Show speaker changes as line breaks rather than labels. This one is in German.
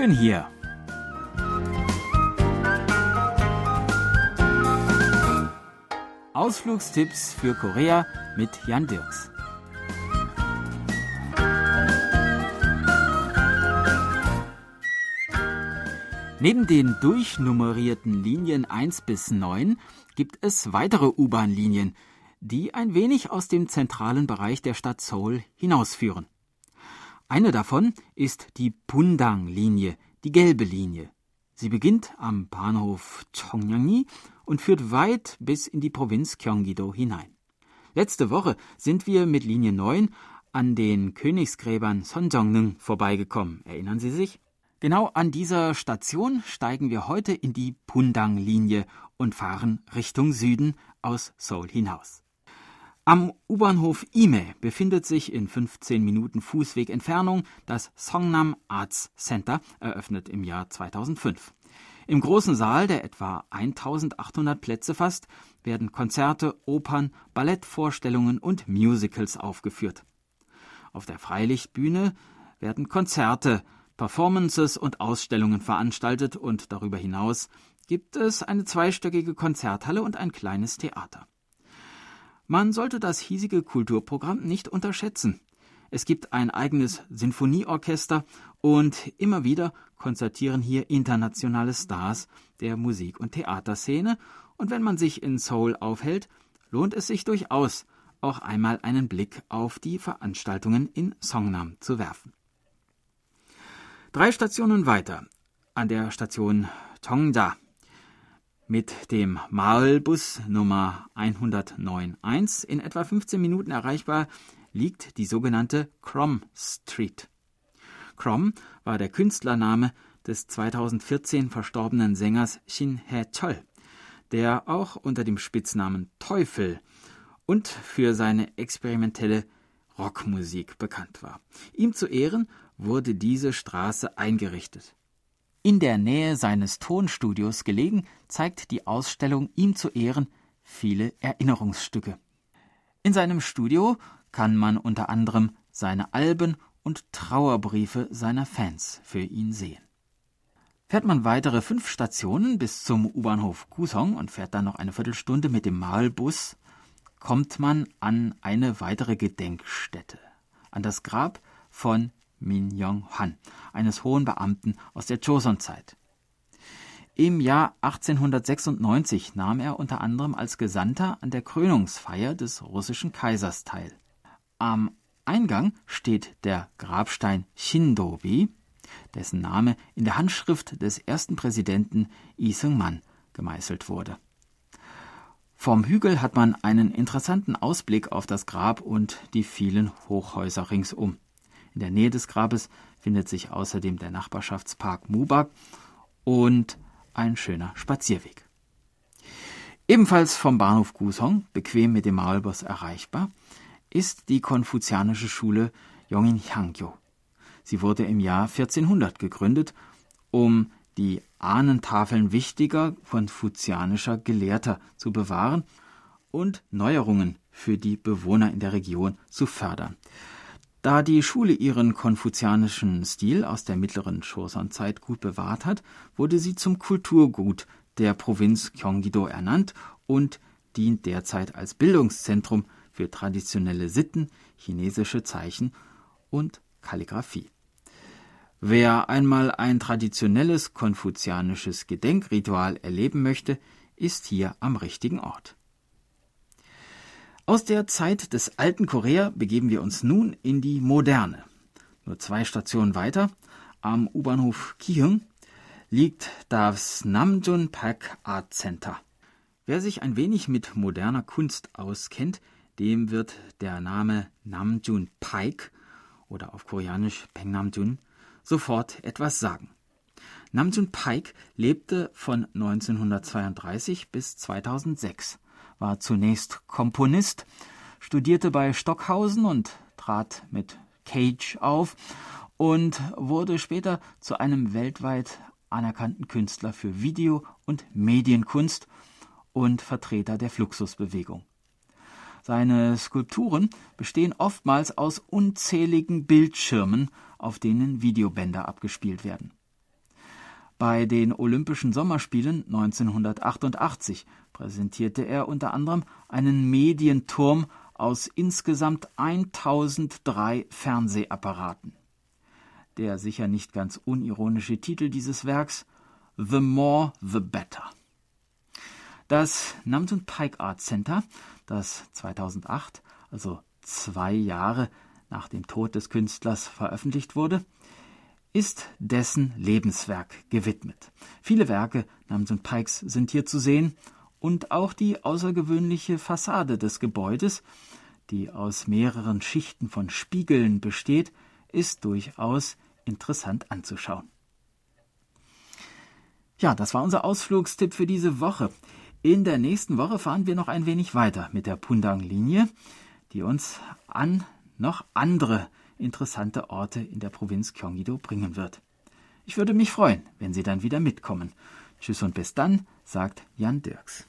schön hier. Ausflugstipps für Korea mit Jan Dirks. Neben den durchnummerierten Linien 1 bis 9 gibt es weitere U-Bahn-Linien, die ein wenig aus dem zentralen Bereich der Stadt Seoul hinausführen. Eine davon ist die Pundang-Linie, die gelbe Linie. Sie beginnt am Bahnhof Chongyangni und führt weit bis in die Provinz Gyeonggi-do hinein. Letzte Woche sind wir mit Linie 9 an den Königsgräbern Sonjeongneung vorbeigekommen. Erinnern Sie sich? Genau an dieser Station steigen wir heute in die Pundang-Linie und fahren Richtung Süden aus Seoul hinaus. Am U-Bahnhof Ime befindet sich in 15 Minuten Fußweg Entfernung das Songnam Arts Center, eröffnet im Jahr 2005. Im großen Saal, der etwa 1800 Plätze fasst, werden Konzerte, Opern, Ballettvorstellungen und Musicals aufgeführt. Auf der Freilichtbühne werden Konzerte, Performances und Ausstellungen veranstaltet und darüber hinaus gibt es eine zweistöckige Konzerthalle und ein kleines Theater. Man sollte das hiesige Kulturprogramm nicht unterschätzen. Es gibt ein eigenes Sinfonieorchester und immer wieder konzertieren hier internationale Stars der Musik- und Theaterszene. Und wenn man sich in Seoul aufhält, lohnt es sich durchaus, auch einmal einen Blick auf die Veranstaltungen in Songnam zu werfen. Drei Stationen weiter, an der Station Tongja mit dem Maulbus Nummer 109.1 in etwa 15 Minuten erreichbar liegt die sogenannte Crom Street. Crom war der Künstlername des 2014 verstorbenen Sängers Shin Hae-chol, der auch unter dem Spitznamen Teufel und für seine experimentelle Rockmusik bekannt war. Ihm zu Ehren wurde diese Straße eingerichtet. In der Nähe seines Tonstudios gelegen, zeigt die Ausstellung ihm zu Ehren viele Erinnerungsstücke. In seinem Studio kann man unter anderem seine Alben und Trauerbriefe seiner Fans für ihn sehen. Fährt man weitere fünf Stationen bis zum U-Bahnhof Kusong und fährt dann noch eine Viertelstunde mit dem Malbus, kommt man an eine weitere Gedenkstätte, an das Grab von Min Yong-han, eines hohen Beamten aus der Joseon-Zeit. Im Jahr 1896 nahm er unter anderem als Gesandter an der Krönungsfeier des russischen Kaisers teil. Am Eingang steht der Grabstein Shindobi, dessen Name in der Handschrift des ersten Präsidenten Lee Seung-man gemeißelt wurde. Vom Hügel hat man einen interessanten Ausblick auf das Grab und die vielen Hochhäuser ringsum. In der Nähe des Grabes findet sich außerdem der Nachbarschaftspark Mubak und ein schöner Spazierweg. Ebenfalls vom Bahnhof Gusong, bequem mit dem Maulbus erreichbar, ist die konfuzianische Schule Yongin Hangyo. Sie wurde im Jahr 1400 gegründet, um die Ahnentafeln wichtiger konfuzianischer Gelehrter zu bewahren und Neuerungen für die Bewohner in der Region zu fördern. Da die Schule ihren konfuzianischen Stil aus der mittleren Joseon-Zeit gut bewahrt hat, wurde sie zum Kulturgut der Provinz Gyeonggi-do ernannt und dient derzeit als Bildungszentrum für traditionelle Sitten, chinesische Zeichen und Kalligraphie. Wer einmal ein traditionelles konfuzianisches Gedenkritual erleben möchte, ist hier am richtigen Ort. Aus der Zeit des alten Korea begeben wir uns nun in die moderne. Nur zwei Stationen weiter, am U-Bahnhof Kihyung, liegt das Namjoon Park Art Center. Wer sich ein wenig mit moderner Kunst auskennt, dem wird der Name Namjoon Paik oder auf Koreanisch Pengnamjoon sofort etwas sagen. Namjoon Paik lebte von 1932 bis 2006 war zunächst Komponist, studierte bei Stockhausen und trat mit Cage auf und wurde später zu einem weltweit anerkannten Künstler für Video- und Medienkunst und Vertreter der Fluxusbewegung. Seine Skulpturen bestehen oftmals aus unzähligen Bildschirmen, auf denen Videobänder abgespielt werden. Bei den Olympischen Sommerspielen 1988 präsentierte er unter anderem einen Medienturm aus insgesamt 1003 Fernsehapparaten. Der sicher nicht ganz unironische Titel dieses Werks The More the Better. Das Namjoon Pike Art Center, das 2008, also zwei Jahre nach dem Tod des Künstlers veröffentlicht wurde, ist dessen Lebenswerk gewidmet. Viele Werke Namjoon Pikes sind hier zu sehen und auch die außergewöhnliche Fassade des Gebäudes, die aus mehreren Schichten von Spiegeln besteht, ist durchaus interessant anzuschauen. Ja, das war unser Ausflugstipp für diese Woche. In der nächsten Woche fahren wir noch ein wenig weiter mit der Pundang-Linie, die uns an noch andere interessante Orte in der Provinz Gyeonggi-do bringen wird. Ich würde mich freuen, wenn Sie dann wieder mitkommen. Tschüss und bis dann, sagt Jan Dirks.